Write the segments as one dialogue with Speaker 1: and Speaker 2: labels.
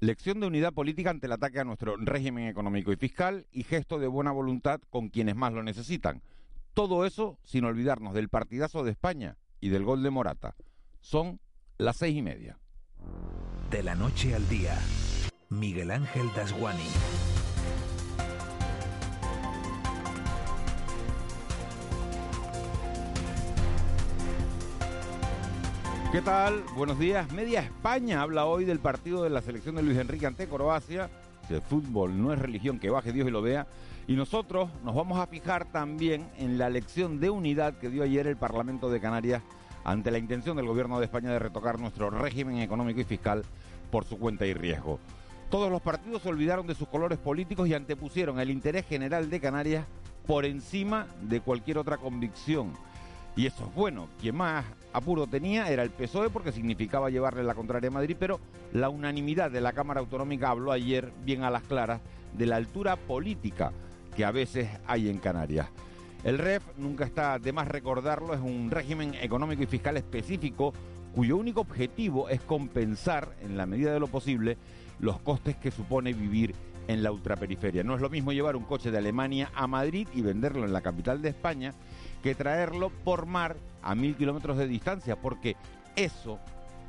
Speaker 1: Lección de unidad política ante el ataque a nuestro régimen económico y fiscal y gesto de buena voluntad con quienes más lo necesitan. Todo eso sin olvidarnos del partidazo de España y del gol de Morata. Son las seis y media.
Speaker 2: De la noche al día, Miguel Ángel Dasguani.
Speaker 1: ¿Qué tal? Buenos días. Media España habla hoy del partido de la selección de Luis Enrique ante Croacia. El fútbol no es religión, que baje Dios y lo vea. Y nosotros nos vamos a fijar también en la lección de unidad que dio ayer el Parlamento de Canarias ante la intención del gobierno de España de retocar nuestro régimen económico y fiscal por su cuenta y riesgo. Todos los partidos se olvidaron de sus colores políticos y antepusieron el interés general de Canarias por encima de cualquier otra convicción. Y eso es bueno. Quien más apuro tenía era el PSOE porque significaba llevarle la contraria a Madrid, pero la unanimidad de la Cámara Autonómica habló ayer bien a las claras de la altura política que a veces hay en Canarias. El REF, nunca está de más recordarlo, es un régimen económico y fiscal específico cuyo único objetivo es compensar, en la medida de lo posible, los costes que supone vivir en la ultraperiferia. No es lo mismo llevar un coche de Alemania a Madrid y venderlo en la capital de España que traerlo por mar a mil kilómetros de distancia, porque eso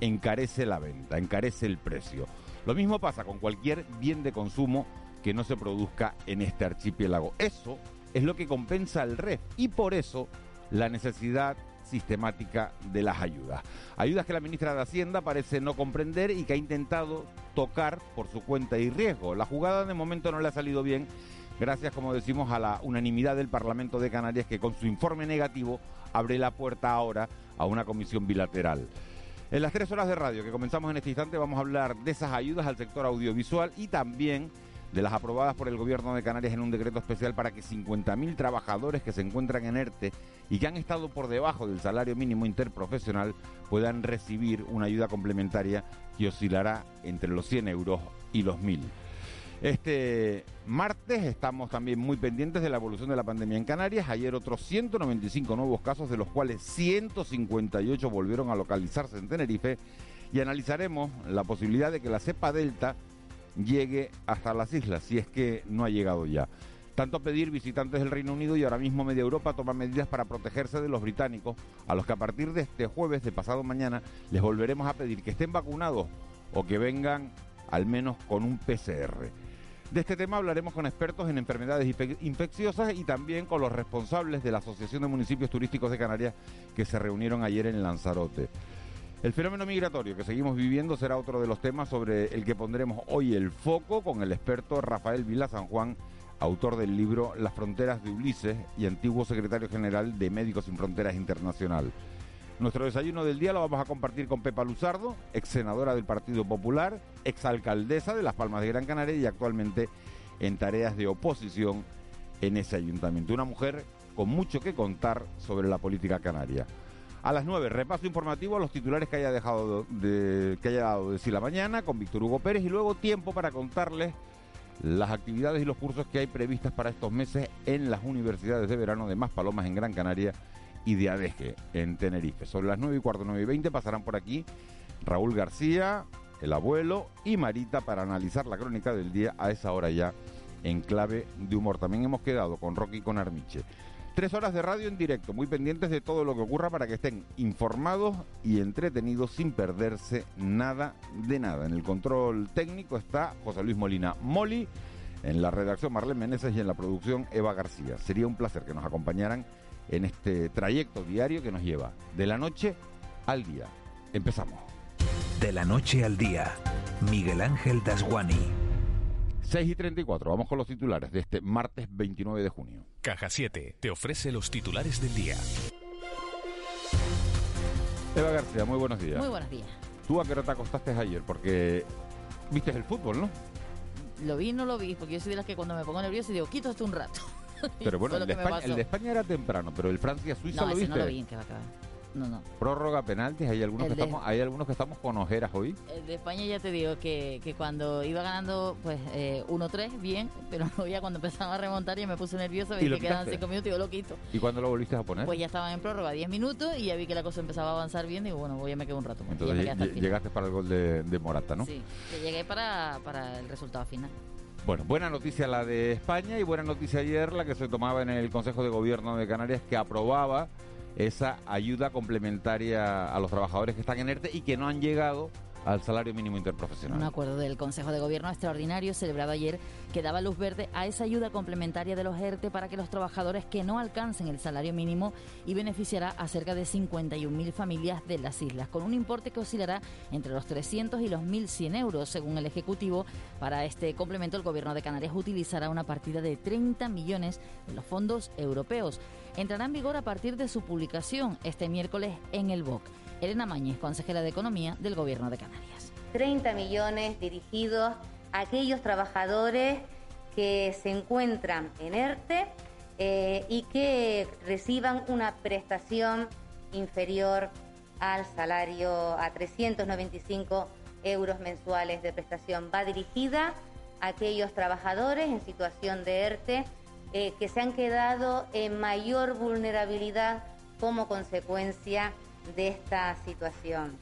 Speaker 1: encarece la venta, encarece el precio. Lo mismo pasa con cualquier bien de consumo que no se produzca en este archipiélago. Eso es lo que compensa el REF y por eso la necesidad sistemática de las ayudas. Ayudas que la ministra de Hacienda parece no comprender y que ha intentado tocar por su cuenta y riesgo. La jugada de momento no le ha salido bien gracias, como decimos, a la unanimidad del Parlamento de Canarias que con su informe negativo abre la puerta ahora a una comisión bilateral. En las tres horas de radio que comenzamos en este instante vamos a hablar de esas ayudas al sector audiovisual y también de las aprobadas por el gobierno de Canarias en un decreto especial para que 50.000 trabajadores que se encuentran en ERTE y que han estado por debajo del salario mínimo interprofesional puedan recibir una ayuda complementaria que oscilará entre los 100 euros y los 1.000. Este martes estamos también muy pendientes de la evolución de la pandemia en Canarias. Ayer otros 195 nuevos casos, de los cuales 158 volvieron a localizarse en Tenerife. Y analizaremos la posibilidad de que la cepa Delta llegue hasta las islas, si es que no ha llegado ya. Tanto pedir visitantes del Reino Unido y ahora mismo media Europa toma medidas para protegerse de los británicos, a los que a partir de este jueves, de pasado mañana, les volveremos a pedir que estén vacunados o que vengan al menos con un PCR. De este tema hablaremos con expertos en enfermedades infecciosas y también con los responsables de la Asociación de Municipios Turísticos de Canarias que se reunieron ayer en Lanzarote. El fenómeno migratorio que seguimos viviendo será otro de los temas sobre el que pondremos hoy el foco con el experto Rafael Vila San Juan, autor del libro Las fronteras de Ulises y antiguo secretario general de Médicos Sin Fronteras Internacional. Nuestro desayuno del día lo vamos a compartir con Pepa Luzardo, ex senadora del Partido Popular, ex alcaldesa de Las Palmas de Gran Canaria y actualmente en tareas de oposición en ese ayuntamiento. Una mujer con mucho que contar sobre la política canaria. A las 9, repaso informativo a los titulares que haya dejado de, que haya dado de la mañana con Víctor Hugo Pérez y luego tiempo para contarles las actividades y los cursos que hay previstas para estos meses en las universidades de verano de Más Palomas en Gran Canaria y de Adeje en Tenerife. Sobre las 9 y cuarto, 9 y 20 pasarán por aquí Raúl García, el abuelo y Marita para analizar la crónica del día a esa hora ya en clave de humor. También hemos quedado con Rocky y con Armiche. Tres horas de radio en directo, muy pendientes de todo lo que ocurra para que estén informados y entretenidos sin perderse nada de nada. En el control técnico está José Luis Molina Moli, en la redacción Marlene Meneses y en la producción Eva García. Sería un placer que nos acompañaran en este trayecto diario que nos lleva de la noche al día. Empezamos.
Speaker 2: De la noche al día, Miguel Ángel Dasguani.
Speaker 1: 6 y 34, vamos con los titulares de este martes 29 de junio.
Speaker 2: Caja 7 te ofrece los titulares del día.
Speaker 1: Eva García, muy buenos días.
Speaker 3: Muy buenos días.
Speaker 1: ¿Tú a qué hora te acostaste ayer? Porque viste el fútbol, ¿no?
Speaker 3: lo vi no lo vi, porque yo soy de las que cuando me pongo nervioso digo, quito esto un rato.
Speaker 1: Pero bueno, el de, España, el de, España, era temprano, pero el Francia-Suiza
Speaker 3: no,
Speaker 1: lo viste.
Speaker 3: no lo vi, que va a. No, no.
Speaker 1: Prórroga, penaltis, hay algunos, que estamos, hay algunos que estamos con ojeras hoy.
Speaker 3: El de España ya te digo que, que cuando iba ganando pues eh, 1-3, bien, pero ya cuando empezaban a remontar ya me puse nervioso, vi que quedaban 5 minutos y yo lo quito.
Speaker 1: ¿Y cuándo lo volviste a poner?
Speaker 3: Pues ya estaban en prórroga 10 minutos y ya vi que la cosa empezaba a avanzar bien y digo, bueno, voy a me quedo un rato.
Speaker 1: Entonces llegaste para el gol de, de, Morata, ¿no?
Speaker 3: Sí, que llegué para, para el resultado final.
Speaker 1: Bueno, buena noticia la de España y buena noticia ayer la que se tomaba en el Consejo de Gobierno de Canarias que aprobaba esa ayuda complementaria a los trabajadores que están en ERTE y que no han llegado al salario mínimo interprofesional.
Speaker 3: Un acuerdo del Consejo de Gobierno extraordinario celebrado ayer que daba luz verde a esa ayuda complementaria de los ERTE para que los trabajadores que no alcancen el salario mínimo y beneficiará a cerca de 51.000 familias de las islas, con un importe que oscilará entre los 300 y los 1.100 euros. Según el Ejecutivo, para este complemento el Gobierno de Canarias utilizará una partida de 30 millones de los fondos europeos. Entrará en vigor a partir de su publicación este miércoles en el BOC. Elena Mañez, consejera de Economía del Gobierno de Canarias.
Speaker 4: 30 millones dirigidos a aquellos trabajadores que se encuentran en ERTE eh, y que reciban una prestación inferior al salario a 395 euros mensuales de prestación. Va dirigida a aquellos trabajadores en situación de ERTE eh, que se han quedado en mayor vulnerabilidad como consecuencia de esta situación.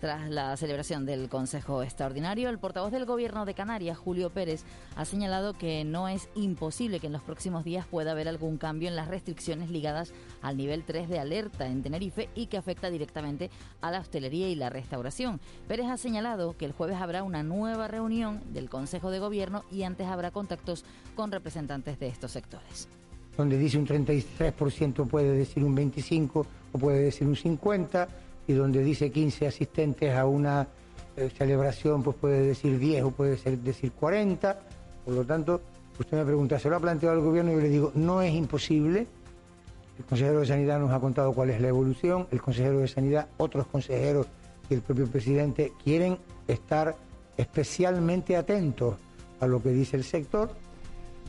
Speaker 3: Tras la celebración del Consejo Extraordinario, el portavoz del Gobierno de Canarias, Julio Pérez, ha señalado que no es imposible que en los próximos días pueda haber algún cambio en las restricciones ligadas al nivel 3 de alerta en Tenerife y que afecta directamente a la hostelería y la restauración. Pérez ha señalado que el jueves habrá una nueva reunión del Consejo de Gobierno y antes habrá contactos con representantes de estos sectores.
Speaker 5: Donde dice un 33% puede decir un 25% o puede decir un 50% y donde dice 15 asistentes a una eh, celebración, pues puede decir 10 o puede ser decir 40. Por lo tanto, usted me pregunta, ¿se lo ha planteado el gobierno? Yo le digo, no es imposible. El consejero de Sanidad nos ha contado cuál es la evolución. El consejero de Sanidad, otros consejeros y el propio presidente quieren estar especialmente atentos a lo que dice el sector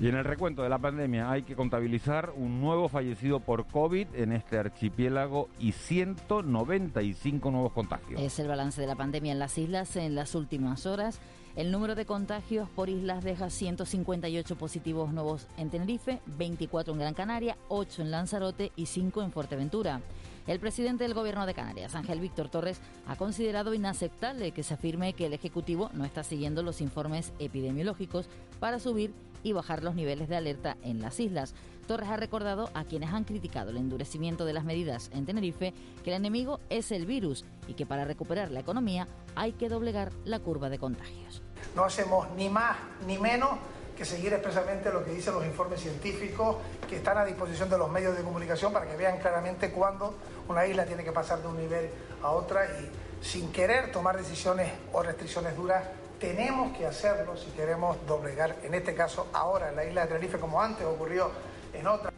Speaker 1: y en el recuento de la pandemia hay que contabilizar un nuevo fallecido por COVID en este archipiélago y 195 nuevos contagios.
Speaker 3: Es el balance de la pandemia en las islas en las últimas horas. El número de contagios por islas deja 158 positivos nuevos en Tenerife, 24 en Gran Canaria, 8 en Lanzarote y 5 en Fuerteventura. El presidente del Gobierno de Canarias, Ángel Víctor Torres, ha considerado inaceptable que se afirme que el Ejecutivo no está siguiendo los informes epidemiológicos para subir y bajar los niveles de alerta en las islas. Torres ha recordado a quienes han criticado el endurecimiento de las medidas en Tenerife que el enemigo es el virus y que para recuperar la economía hay que doblegar la curva de contagios.
Speaker 6: No hacemos ni más ni menos que seguir expresamente lo que dicen los informes científicos que están a disposición de los medios de comunicación para que vean claramente cuándo una isla tiene que pasar de un nivel a otra y sin querer tomar decisiones o restricciones duras tenemos que hacerlo si queremos doblegar, en este caso ahora en la isla de Tenerife, como antes ocurrió en otras.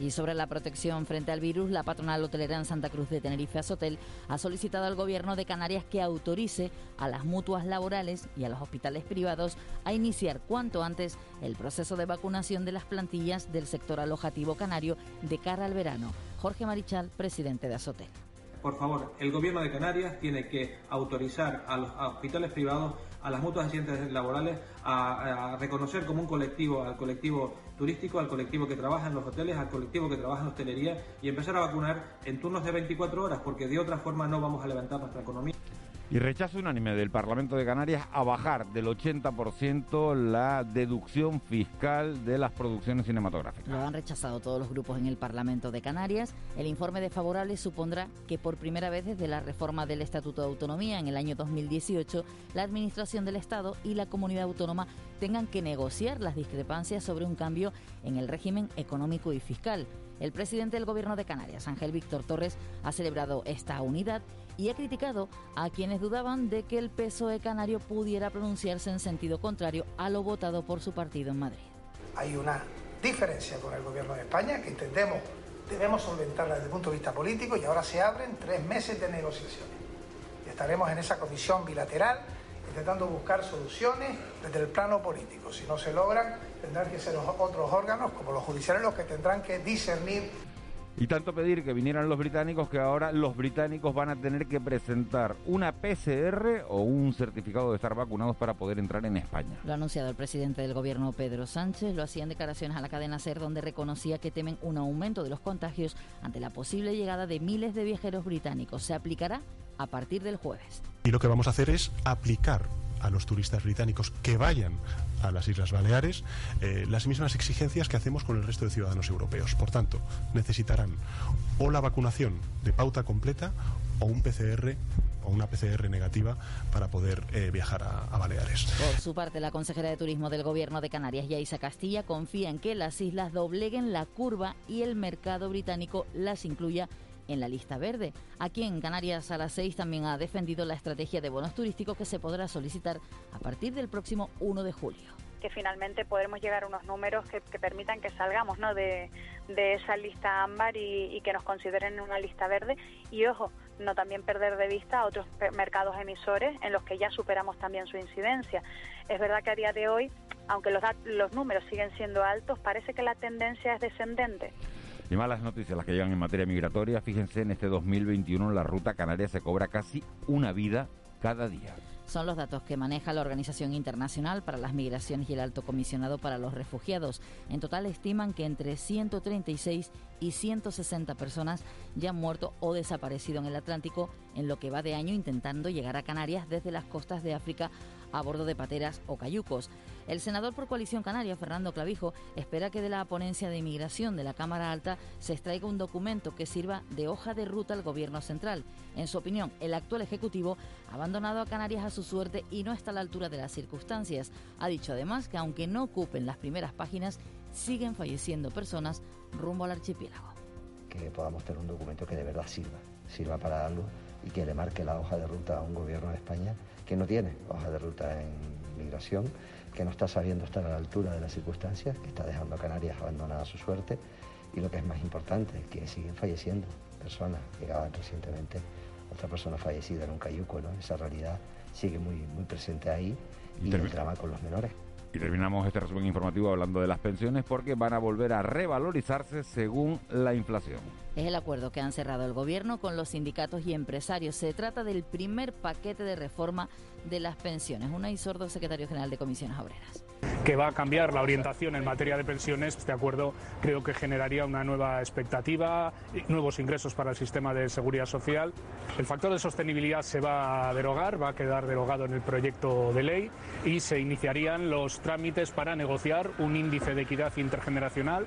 Speaker 3: Y sobre la protección frente al virus, la patronal hotelera en Santa Cruz de Tenerife Azotel ha solicitado al gobierno de Canarias que autorice a las mutuas laborales y a los hospitales privados a iniciar cuanto antes el proceso de vacunación de las plantillas del sector alojativo canario de cara al verano. Jorge Marichal, presidente de Azotel.
Speaker 7: Por favor, el gobierno de Canarias tiene que autorizar a los hospitales privados a las mutuas accidentes laborales a, reconocer como un colectivo al colectivo turístico, al colectivo que trabaja en los hoteles, al colectivo que trabaja en hostelería y empezar a vacunar en turnos de 24 horas, porque de otra forma no vamos a levantar nuestra economía.
Speaker 1: Y rechazo unánime del Parlamento de Canarias a bajar del 80% la deducción fiscal de las producciones cinematográficas.
Speaker 3: Lo han rechazado todos los grupos en el Parlamento de Canarias. El informe desfavorable supondrá que por primera vez desde la reforma del Estatuto de Autonomía en el año 2018, la Administración del Estado y la comunidad autónoma tengan que negociar las discrepancias sobre un cambio en el régimen económico y fiscal. El presidente del Gobierno de Canarias, Ángel Víctor Torres, ha celebrado esta unidad y ha criticado a quienes dudaban de que el PSOE canario pudiera pronunciarse en sentido contrario a lo votado por su partido en Madrid.
Speaker 6: Hay una diferencia con el Gobierno de España que entendemos debemos solventarla desde el punto de vista político y ahora se abren tres meses de negociaciones. Estaremos en esa comisión bilateral intentando buscar soluciones desde el plano político. Si no se logran, tendrán que ser los otros órganos, como los judiciales, los que tendrán que discernir
Speaker 1: y tanto pedir que vinieran los británicos que ahora los británicos van a tener que presentar una PCR o un certificado de estar vacunados para poder entrar en España.
Speaker 3: Lo ha anunciado el presidente del gobierno Pedro Sánchez, lo hacía en declaraciones a la cadena SER donde reconocía que temen un aumento de los contagios ante la posible llegada de miles de viajeros británicos. Se aplicará a partir del jueves.
Speaker 8: Y lo que vamos a hacer es aplicar a los turistas británicos que vayan a las Islas Baleares eh, las mismas exigencias que hacemos con el resto de ciudadanos europeos. Por tanto, necesitarán o la vacunación de pauta completa o un PCR o una PCR negativa para poder eh, viajar a, a, Baleares.
Speaker 3: Por su parte, la consejera de Turismo del Gobierno de Canarias, Yaisa Castilla, confía en que las islas dobleguen la curva y el mercado británico las incluya en la lista verde. Aquí en Canarias a las 6 también ha defendido la estrategia de bonos turísticos que se podrá solicitar a partir del próximo 1 de julio
Speaker 9: que finalmente podremos llegar a unos números que, permitan que salgamos ¿no? de, esa lista ámbar y, que nos consideren en una lista verde. Y ojo, no también perder de vista a otros mercados emisores en los que ya superamos también su incidencia. Es verdad que a día de hoy, aunque los, los números siguen siendo altos, parece que la tendencia es descendente.
Speaker 1: Y malas noticias las que llegan en materia migratoria. Fíjense, en este 2021 la ruta canaria se cobra casi una vida cada día.
Speaker 3: Son los datos que maneja la Organización Internacional para las Migraciones y el Alto Comisionado para los Refugiados. En total estiman que entre 136 y 160 personas ya han muerto o desaparecido en el Atlántico en lo que va de año intentando llegar a Canarias desde las costas de África a bordo de pateras o cayucos. El senador por coalición canaria, Fernando Clavijo, espera que de la ponencia de inmigración de la Cámara Alta se extraiga un documento que sirva de hoja de ruta al Gobierno central. En su opinión, el actual Ejecutivo ha abandonado a Canarias a su suerte y no está a la altura de las circunstancias. Ha dicho además que aunque no ocupen las primeras páginas, siguen falleciendo personas rumbo al archipiélago.
Speaker 10: Que podamos tener un documento que de verdad sirva, sirva para algo y que le marque la hoja de ruta a un gobierno de España que no tiene hoja de ruta en migración que no está sabiendo estar a la altura de las circunstancias, que está dejando a Canarias abandonada a su suerte y lo que es más importante, que siguen falleciendo personas. Llegaban recientemente otra persona fallecida en un cayuco, ¿no? Esa realidad sigue muy, muy presente ahí y el drama con los menores.
Speaker 1: Y terminamos este resumen informativo hablando de las pensiones porque van a volver a revalorizarse según la inflación.
Speaker 3: Es el acuerdo que han cerrado el gobierno con los sindicatos y empresarios. Se trata del primer paquete de reforma de las pensiones. Una y sordo secretario general de Comisiones Obreras
Speaker 11: que va a cambiar la orientación en materia de pensiones. Este acuerdo creo que generaría una nueva expectativa, nuevos ingresos para el sistema de seguridad social. El factor de sostenibilidad se va a derogar, va a quedar derogado en el proyecto de ley y se iniciarían los trámites para negociar un índice de equidad intergeneracional.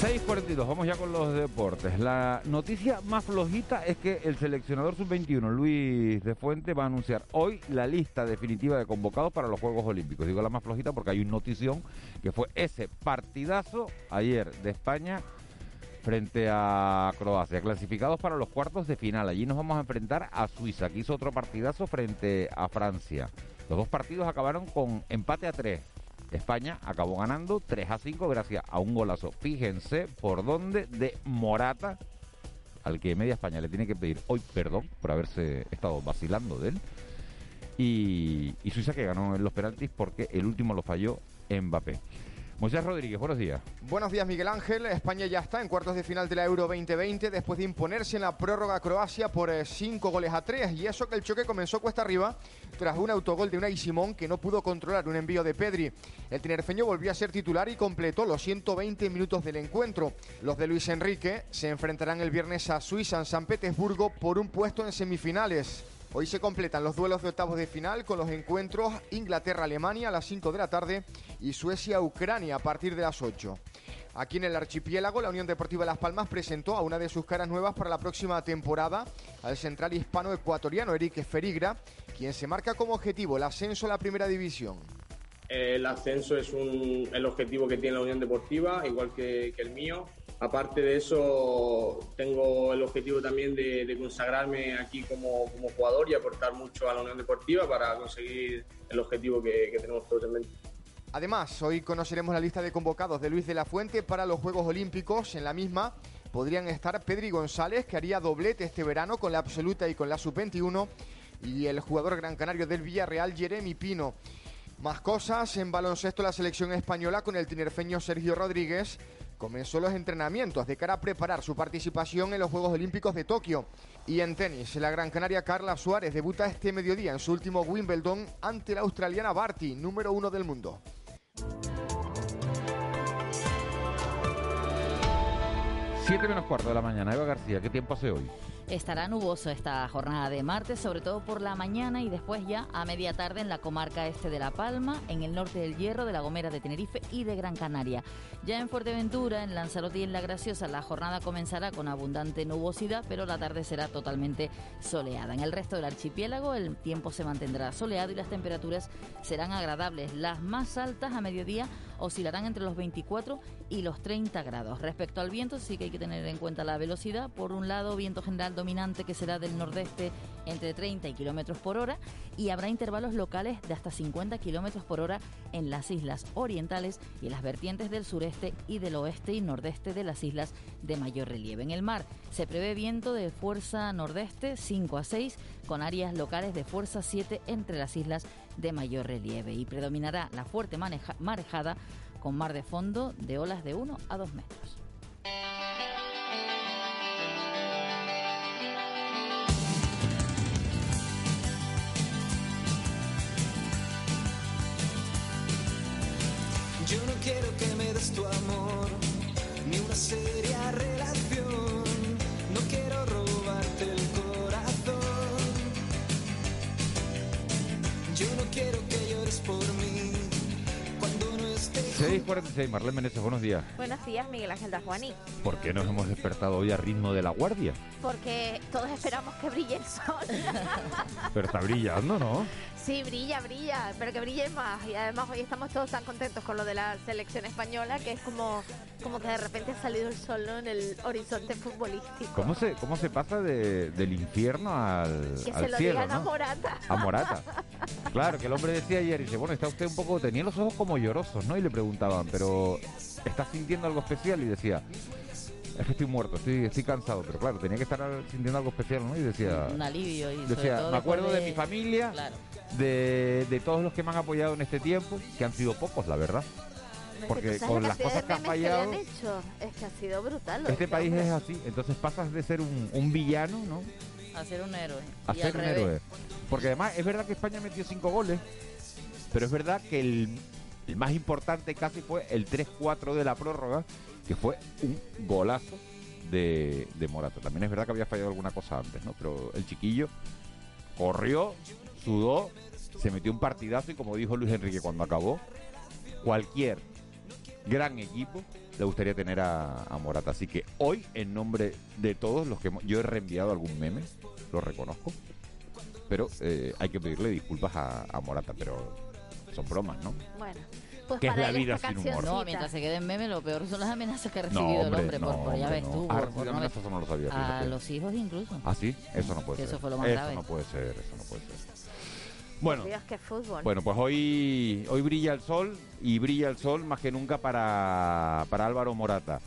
Speaker 1: 6.42, vamos ya con los deportes. La noticia más flojita es que el seleccionador sub-21, Luis de Fuente, va a anunciar hoy la lista definitiva de convocados para los Juegos Olímpicos. Digo la más flojita porque hay una notición que fue ese partidazo ayer de España frente a Croacia, clasificados para los cuartos de final. Allí nos vamos a enfrentar a Suiza, que hizo otro partidazo frente a Francia. Los dos partidos acabaron con empate a tres. España acabó ganando 3 a 5 gracias a un golazo. Fíjense por dónde de Morata, al que media España le tiene que pedir hoy perdón por haberse estado vacilando de él. Y, y Suiza que ganó en los penaltis porque el último lo falló Mbappé. Moisés Rodríguez, buenos días.
Speaker 12: Buenos días, Miguel Ángel. España ya está en cuartos de final de la Euro 2020 después de imponerse en la prórroga a Croacia por 5 eh, goles a 3. Y eso que el choque comenzó cuesta arriba tras un autogol de Unai Simón que no pudo controlar un envío de Pedri. El tinerfeño volvió a ser titular y completó los 120 minutos del encuentro. Los de Luis Enrique se enfrentarán el viernes a Suiza en San Petersburgo por un puesto en semifinales. Hoy se completan los duelos de octavos de final con los encuentros Inglaterra-Alemania a las 5 de la tarde y Suecia-Ucrania a partir de las 8. Aquí en el archipiélago, la Unión Deportiva Las Palmas presentó a una de sus caras nuevas para la próxima temporada, al central hispano-ecuatoriano Eric Ferigra, quien se marca como objetivo el ascenso a la primera división.
Speaker 13: El ascenso es un, el objetivo que tiene la Unión Deportiva, igual que, que el mío. Aparte de eso, tengo el objetivo también de, consagrarme aquí como, como, jugador y aportar mucho a la Unión Deportiva para conseguir el objetivo que, que tenemos todos en mente.
Speaker 12: Además, hoy conoceremos la lista de convocados de Luis de la Fuente para los Juegos Olímpicos. En la misma podrían estar Pedri González, que haría doblete este verano con la absoluta y con la sub-21, y el jugador gran canario del Villarreal, Jeremy Pino. Más cosas, en baloncesto la selección española con el tinerfeño Sergio Rodríguez comenzó los entrenamientos de cara a preparar su participación en los Juegos Olímpicos de Tokio. Y en tenis, la gran canaria Carla Suárez debuta este mediodía en su último Wimbledon ante la australiana Barty, número uno del mundo.
Speaker 1: Siete menos cuarto de la mañana. Eva García, ¿qué tiempo hace hoy?
Speaker 3: Estará nuboso esta jornada de martes, sobre todo por la mañana y después ya a media tarde en la comarca este de La Palma, en el norte del Hierro, de La Gomera de Tenerife y de Gran Canaria. Ya en Fuerteventura, en Lanzarote y en La Graciosa, la jornada comenzará con abundante nubosidad, pero la tarde será totalmente soleada. En el resto del archipiélago el tiempo se mantendrá soleado y las temperaturas serán agradables. Las más altas a mediodía oscilarán entre los 24 y los 30 grados. Respecto al viento, sí que hay que tener en cuenta la velocidad. Por un lado, viento general dominante que será del nordeste entre 30 y kilómetros por hora y habrá intervalos locales de hasta 50 kilómetros por hora en las islas orientales y en las vertientes del sureste y del oeste y nordeste de las islas de mayor relieve. En el mar se prevé viento de fuerza nordeste 5 a 6 con áreas locales de fuerza 7 entre las islas de mayor relieve y predominará la fuerte marejada con mar de fondo de olas de 1 a 2 metros.
Speaker 1: 6.46, Marlene Meneses, buenos días.
Speaker 14: Buenos días, Miguel Ángel Juaní.
Speaker 1: ¿Por qué nos hemos despertado hoy a ritmo de la guardia?
Speaker 14: Porque todos esperamos que brille el sol.
Speaker 1: Pero está brillando, ¿no?
Speaker 14: Sí, brilla, brilla, pero que brille más. Y además hoy estamos todos tan contentos con lo de la selección española que es como, como que de repente ha salido el sol en el horizonte futbolístico.
Speaker 1: ¿Cómo se, cómo se pasa del infierno al,
Speaker 14: que
Speaker 1: al
Speaker 14: se lo
Speaker 1: cielo?
Speaker 14: digan
Speaker 1: ¿no?
Speaker 14: a Morata.
Speaker 1: A Morata. Claro, que el hombre decía ayer, y dice, bueno, está usted un poco, tenía los ojos como llorosos, ¿no? Y le preguntaban, pero ¿estás sintiendo algo especial? Y decía, es que estoy muerto, estoy, estoy cansado, pero claro, tenía que estar sintiendo algo especial, ¿no? Y decía...
Speaker 3: Un alivio. Y sobre
Speaker 1: Decía,
Speaker 3: todo
Speaker 1: me acuerdo de mi familia,
Speaker 3: Claro.
Speaker 1: de, de todos los que me han apoyado en este tiempo, que han sido pocos, la verdad. Porque
Speaker 14: ¿Tú sabes
Speaker 1: con
Speaker 14: la
Speaker 1: las cosas que han fallado,
Speaker 14: hecho? Es que ha sido brutal.
Speaker 1: este país
Speaker 14: hombre.
Speaker 1: es así. Entonces pasas de ser un, un villano, ¿no?
Speaker 3: A ser un héroe.
Speaker 1: A
Speaker 3: Y
Speaker 1: ser
Speaker 3: al
Speaker 1: un
Speaker 3: revés.
Speaker 1: héroe. Porque además es verdad que España metió cinco goles, pero es verdad que el, el más importante casi fue el 3-4 de la prórroga, que fue un golazo de, Morata. También es verdad que había fallado alguna cosa antes, ¿no? Pero el chiquillo corrió, sudó, se metió un partidazo y como dijo Luis Enrique cuando acabó, cualquier gran equipo le gustaría tener a, Morata. Así que hoy, en nombre de todos los que yo he reenviado algún meme, lo reconozco, pero eh, hay que pedirle disculpas a Morata, pero son bromas, ¿no?
Speaker 14: Bueno, pues
Speaker 1: ¿Qué es
Speaker 14: para
Speaker 1: la
Speaker 14: él
Speaker 1: vida
Speaker 14: esta
Speaker 1: sin humor?
Speaker 3: No, mientras se quede en meme, lo peor son las amenazas que ha
Speaker 1: No,
Speaker 3: recibido el
Speaker 1: hombre,
Speaker 3: hombre. por,
Speaker 1: no,
Speaker 3: por- ya
Speaker 1: hombre,
Speaker 3: ves
Speaker 1: no.
Speaker 3: tú.
Speaker 1: Ah,
Speaker 3: por-
Speaker 1: recibido
Speaker 3: no
Speaker 1: eso no lo sabía,
Speaker 3: A
Speaker 1: fíjate.
Speaker 3: los hijos incluso.
Speaker 1: ¿Ah, sí? Eso no puede
Speaker 3: Que
Speaker 1: ser.
Speaker 3: eso fue lo más
Speaker 1: Eso
Speaker 3: grave.
Speaker 1: no puede ser, eso no puede ser. Bueno,
Speaker 14: Dios, qué fútbol.
Speaker 1: Bueno, pues hoy, hoy brilla el sol y brilla el sol más que nunca para, para Álvaro Morata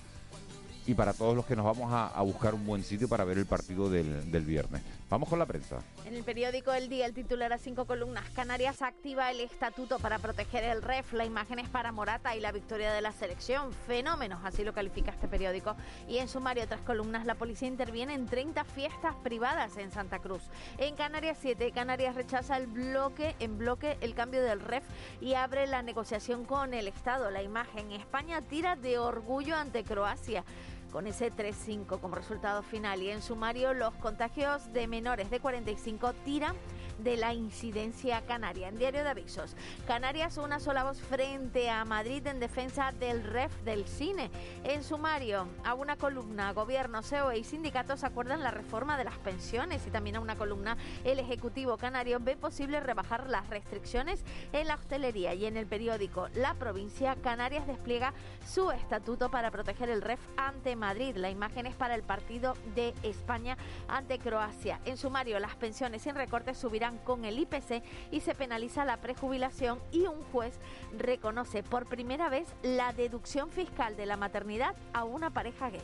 Speaker 1: y para todos los que nos vamos a, buscar un buen sitio para ver el partido del, del viernes. Vamos con la prensa.
Speaker 14: En el periódico El Día, el titular a cinco columnas, Canarias activa el estatuto para proteger el REF, la imagen es para Morata y la victoria de la selección. Fenómenos, así lo califica este periódico. Y en sumario, otras columnas, la policía interviene en 30 fiestas privadas en Santa Cruz. En Canarias 7, Canarias rechaza el bloque, en bloque el cambio del REF y abre la negociación con el Estado. La imagen, España tira de orgullo ante Croacia con ese 3-5 como resultado final. Y en sumario, los contagios de menores de 45 tiran de la incidencia canaria. En Diario de Avisos, Canarias una sola voz frente a Madrid en defensa del REF del cine. En sumario, a una columna, gobierno, CEO y sindicatos acuerdan la reforma de las pensiones y también a una columna, el Ejecutivo Canario ve posible rebajar las restricciones en la hostelería y en el periódico La Provincia, Canarias despliega su estatuto para proteger el REF ante Madrid. La imagen es para el partido de España ante Croacia. En sumario, las pensiones sin recortes subirán con el IPC y se penaliza la prejubilación y un juez reconoce por primera vez la deducción fiscal de la maternidad a una pareja gay.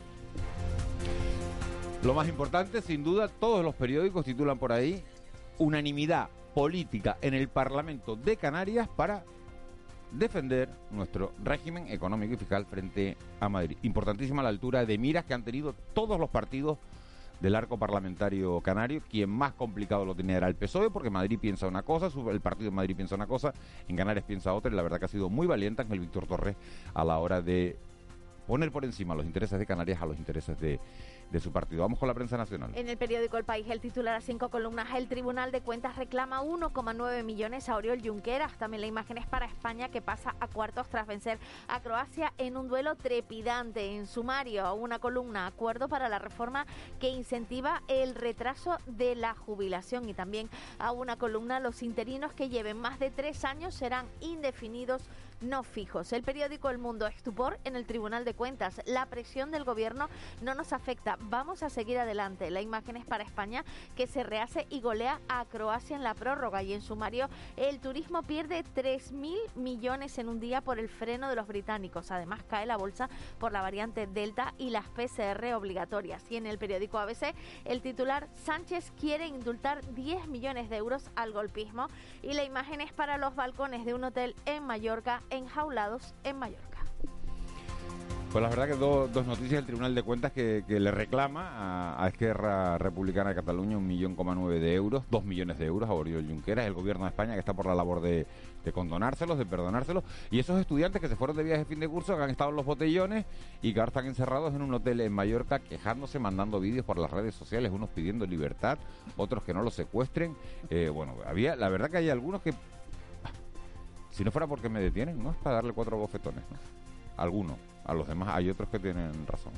Speaker 1: Lo más importante, sin duda, todos los periódicos titulan por ahí unanimidad política en el Parlamento de Canarias para defender nuestro régimen económico y fiscal frente a Madrid. Importantísima la altura de miras que han tenido todos los partidos del arco parlamentario canario. Quien más complicado lo tenía era el PSOE, porque Madrid piensa una cosa, el partido de Madrid piensa una cosa, en Canarias piensa otra, y la verdad que ha sido muy valiente el Víctor Torres a la hora de poner por encima los intereses de Canarias a los intereses de, de su partido. Vamos con la prensa nacional.
Speaker 14: En el periódico El País, el titular a cinco columnas, el Tribunal de Cuentas reclama 1,9 millones a Oriol Junqueras. También la imagen es para España que pasa a cuartos tras vencer a Croacia en un duelo trepidante. En sumario, una columna, acuerdo para la reforma que incentiva el retraso de la jubilación. Y también a una columna, los interinos que lleven más de tres años serán indefinidos no fijos. El periódico El Mundo, estupor en el Tribunal de Cuentas. La presión del gobierno no nos afecta. Vamos a seguir adelante. La imagen es para España que se rehace y golea a Croacia en la prórroga. Y en sumario, el turismo pierde 3.000 millones en un día por el freno de los británicos. Además, cae la bolsa por la variante Delta y las PCR obligatorias. Y en el periódico ABC, el titular Sánchez quiere indultar 10 millones de euros al golpismo. Y la imagen es para los balcones de un hotel en Mallorca enjaulados en Mallorca.
Speaker 1: Pues la verdad que dos noticias del Tribunal de Cuentas que, le reclama a, Esquerra Republicana de Cataluña un millón nueve de euros, dos millones de euros a Oriol Junqueras, el gobierno de España que está por la labor de, de condonárselos, de perdonárselos, y esos estudiantes que se fueron de viaje de fin de curso, que han estado en los botellones y que ahora están encerrados en un hotel en Mallorca quejándose, mandando vídeos por las redes sociales, unos pidiendo libertad, otros que no los secuestren. Eh, bueno, había, la verdad que hay algunos que si no fuera porque me detienen, no es para darle cuatro bofetones, ¿no? Algunos. A los demás hay otros que tienen razón.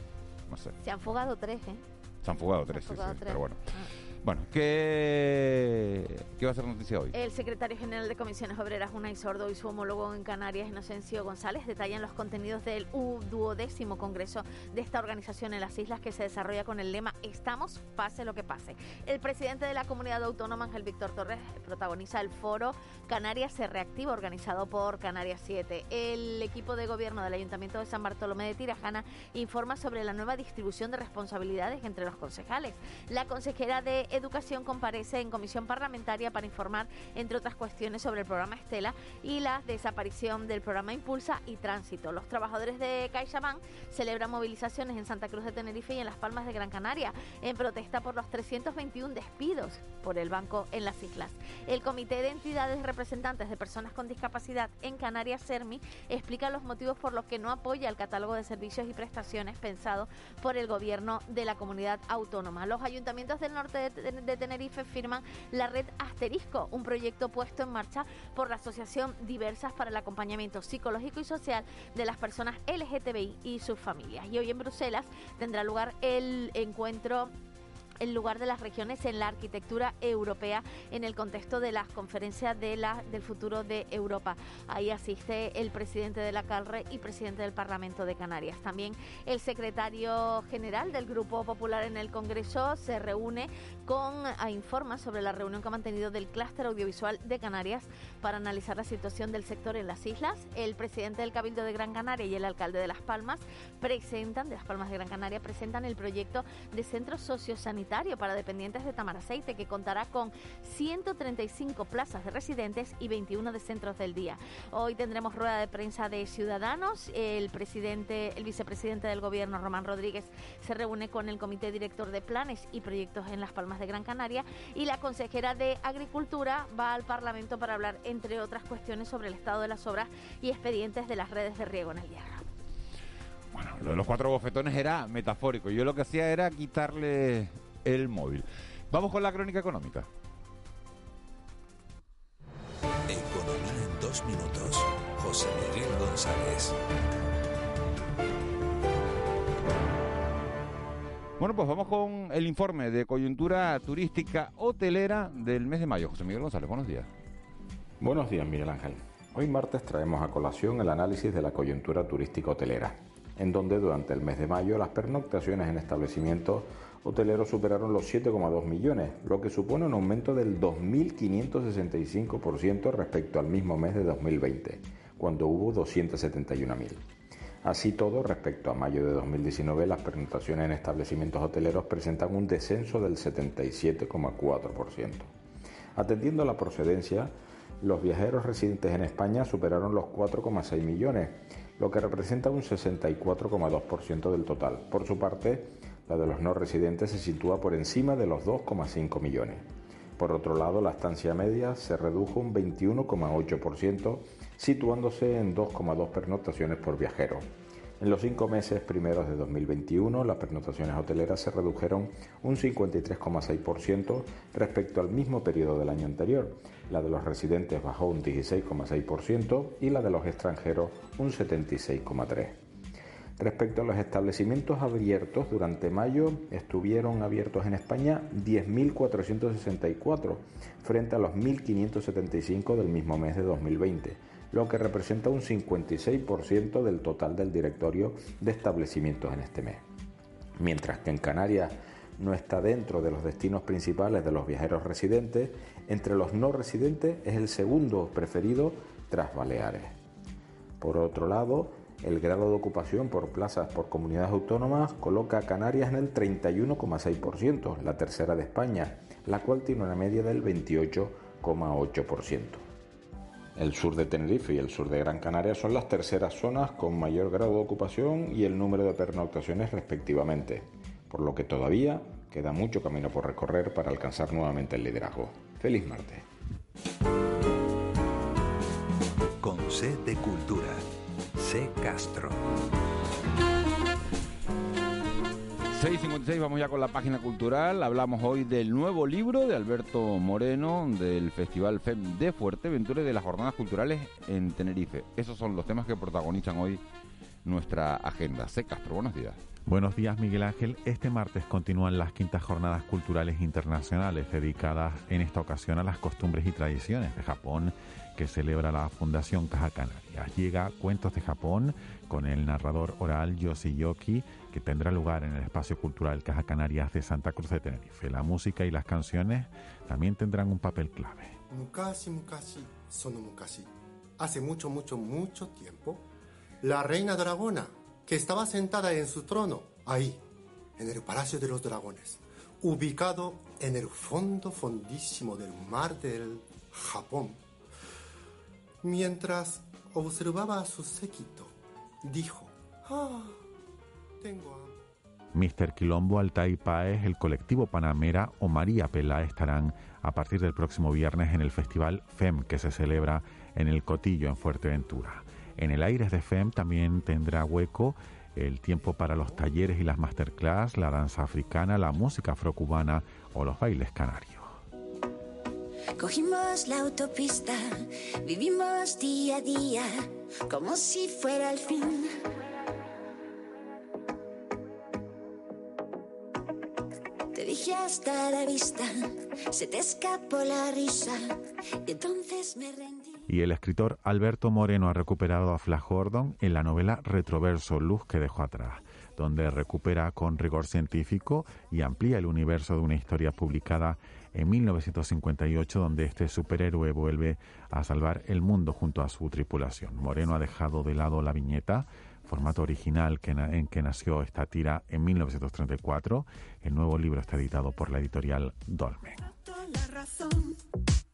Speaker 1: No sé.
Speaker 14: Se han fugado tres, ¿eh?
Speaker 1: Se han fugado tres, sí, sí, pero bueno. Ah. Bueno, ¿qué, ¿qué va a ser noticia hoy?
Speaker 14: El secretario general de Comisiones Obreras, Unai Sordo, y su homólogo en Canarias, Inocencio González, detallan los contenidos del duodécimo congreso de esta organización en las islas que se desarrolla con el lema Estamos, pase lo que pase. El presidente de la comunidad autónoma, Ángel Víctor Torres, protagoniza el foro Canarias se reactiva, organizado por Canarias 7. El equipo de gobierno del Ayuntamiento de San Bartolomé de Tirajana informa sobre la nueva distribución de responsabilidades entre los concejales. La consejera de Educación comparece en comisión parlamentaria para informar, entre otras cuestiones, sobre el programa Estela y la desaparición del programa Impulsa y Tránsito. Los trabajadores de CaixaBank celebran movilizaciones en Santa Cruz de Tenerife y en Las Palmas de Gran Canaria en protesta por los 321 despidos por el banco en las islas. El Comité de Entidades Representantes de Personas con Discapacidad en Canarias, CERMI, explica los motivos por los que no apoya el catálogo de servicios y prestaciones pensado por el gobierno de la comunidad autónoma. Los ayuntamientos del norte de de Tenerife firman la red Asterisco, un proyecto puesto en marcha por la Asociación Diversas para el Acompañamiento Psicológico y Social de las Personas LGTBI y sus familias. Y hoy en Bruselas tendrá lugar el encuentro el lugar de las regiones en la arquitectura europea en el contexto de las conferencias de la, del futuro de Europa. Ahí asiste el presidente de la CALRE y presidente del Parlamento de Canarias. También el secretario general del Grupo Popular en el Congreso se reúne con a informa sobre la reunión que ha mantenido del clúster audiovisual de Canarias para analizar la situación del sector en las islas. El presidente del Cabildo de Gran Canaria y el alcalde de Las Palmas presentan, de Las Palmas de Gran Canaria, presentan el proyecto de centro sociosanitario para dependientes de Tamaraceite, que contará con 135 plazas de residentes y 21 de centros del día. Hoy tendremos rueda de prensa de Ciudadanos. El presidente, el vicepresidente del gobierno, Román Rodríguez, se reúne con el comité director de planes y proyectos en Las Palmas de Gran Canaria y la consejera de Agricultura va al Parlamento para hablar, entre otras cuestiones, sobre el estado de las obras y expedientes de las redes de riego en el hierro.
Speaker 1: Bueno, lo de los cuatro bofetones era metafórico. Yo lo que hacía era quitarle el móvil. Vamos con la crónica económica.
Speaker 2: dos minutos. José Miguel González.
Speaker 1: Bueno, pues vamos con el informe de coyuntura turística hotelera del mes de mayo. José Miguel González, buenos días.
Speaker 15: Buenos días, Miguel Ángel. Hoy martes traemos a colación el análisis de la coyuntura turística hotelera, en donde durante el mes de mayo las pernoctaciones en establecimientos hoteleros superaron los 7,2 millones, lo que supone un aumento del 2.565% respecto al mismo mes de 2020, cuando hubo 271.000. Así todo, respecto a mayo de 2019, las pernoctaciones en establecimientos hoteleros presentan un descenso del 77,4%. Atendiendo a la procedencia, los viajeros residentes en España superaron los 4,6 millones, lo que representa un 64,2% del total. Por su parte, la de los no residentes se sitúa por encima de los 2,5 millones. Por otro lado, la estancia media se redujo un 21,8%, situándose en 2,2 pernoctaciones por viajero. En los cinco meses primeros de 2021, las pernoctaciones hoteleras se redujeron un 53,6% respecto al mismo periodo del año anterior. La de los residentes bajó un 16,6% y la de los extranjeros un 76,3%. Respecto a los establecimientos abiertos, durante mayo estuvieron abiertos en España 10.464 frente a los 1.575 del mismo mes de 2020, lo que representa un 56% del total del directorio de establecimientos en este mes. Mientras que en Canarias no está dentro de los destinos principales de los viajeros residentes, entre los no residentes es el segundo preferido tras Baleares. Por otro lado, el grado de ocupación por plazas por comunidades autónomas coloca a Canarias en el 31,6%, la tercera de España, la cual tiene una media del 28,8%. El sur de Tenerife y el sur de Gran Canaria son las terceras zonas con mayor grado de ocupación y el número de pernoctaciones respectivamente, por lo que todavía queda mucho camino por recorrer para alcanzar nuevamente el liderazgo. Feliz martes.
Speaker 2: Con sed de cultura. C. Castro.
Speaker 1: 6.56, vamos ya con la página cultural. Hablamos hoy del nuevo libro de Alberto Moreno del Festival FEM de Fuerteventura y de las jornadas culturales en Tenerife. Esos son los temas que protagonizan hoy nuestra agenda. C. Castro, buenos días.
Speaker 16: Buenos días, Miguel Ángel. Este martes continúan las quintas jornadas culturales internacionales dedicadas en esta ocasión a las costumbres y tradiciones de Japón que celebra la Fundación Caja Canarias. Llega Cuentos de Japón con el narrador oral Yoshi que tendrá lugar en el espacio cultural Caja Canarias de Santa Cruz de Tenerife. La música y las canciones también tendrán un papel clave.
Speaker 17: Mukashi, mukashi, sono mukashi. Hace mucho, mucho, mucho tiempo, la reina dragona, que estaba sentada en su trono, ahí, en el Palacio de los Dragones, ubicado en el fondo fondísimo del mar del Japón, mientras observaba a su séquito, dijo, ah, tengo hambre.
Speaker 16: Mr. Quilombo, Altai Paez, el colectivo Panamera o María Pelá estarán a partir del próximo viernes en el festival FEM que se celebra en el Cotillo en Fuerteventura. En el Aires de FEM también tendrá hueco el tiempo para los talleres y las masterclass, la danza africana, la música afrocubana o los bailes canarios.
Speaker 18: Cogimos la autopista, vivimos día a día, como si fuera el fin. Te dije hasta la vista, se te escapó la risa, y entonces me rendí.
Speaker 16: Y el escritor Alberto Moreno ha recuperado a Flash Gordon en la novela Retroverso, Luz que dejó atrás, donde recupera con rigor científico y amplía el universo de una historia publicada en 1958, donde este superhéroe vuelve a salvar el mundo junto a su tripulación. Moreno ha dejado de lado la viñeta, formato original que en que nació esta tira en 1934. El nuevo libro está editado por la editorial Dolmen.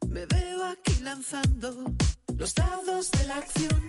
Speaker 19: Me veo aquí lanzando los dados de la acción.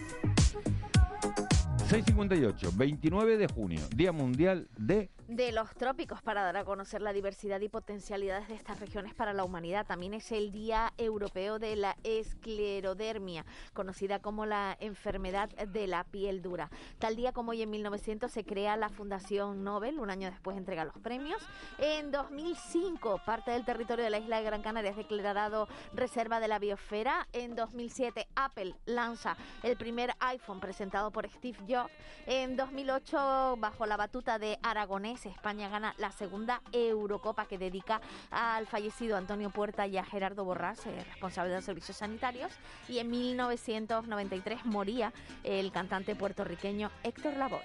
Speaker 1: 658, 29 de junio, Día Mundial de...
Speaker 14: de los trópicos para dar a conocer la diversidad y potencialidades de estas regiones para la humanidad. También es el Día Europeo de la Esclerodermia, conocida como la enfermedad de la piel dura. Tal día como hoy en 1900 se crea la Fundación Nobel, un año después entrega los premios. En 2005 parte del territorio de la isla de Gran Canaria es declarado reserva de la biosfera. En 2007 Apple lanza el primer iPhone presentado por Steve Jobs. En 2008 bajo la batuta de Aragonés España gana la segunda Eurocopa que dedica al fallecido Antonio Puerta y a Gerardo Borrás, eh, responsable de los servicios sanitarios. Y en 1993 moría el cantante puertorriqueño Héctor Lavoe.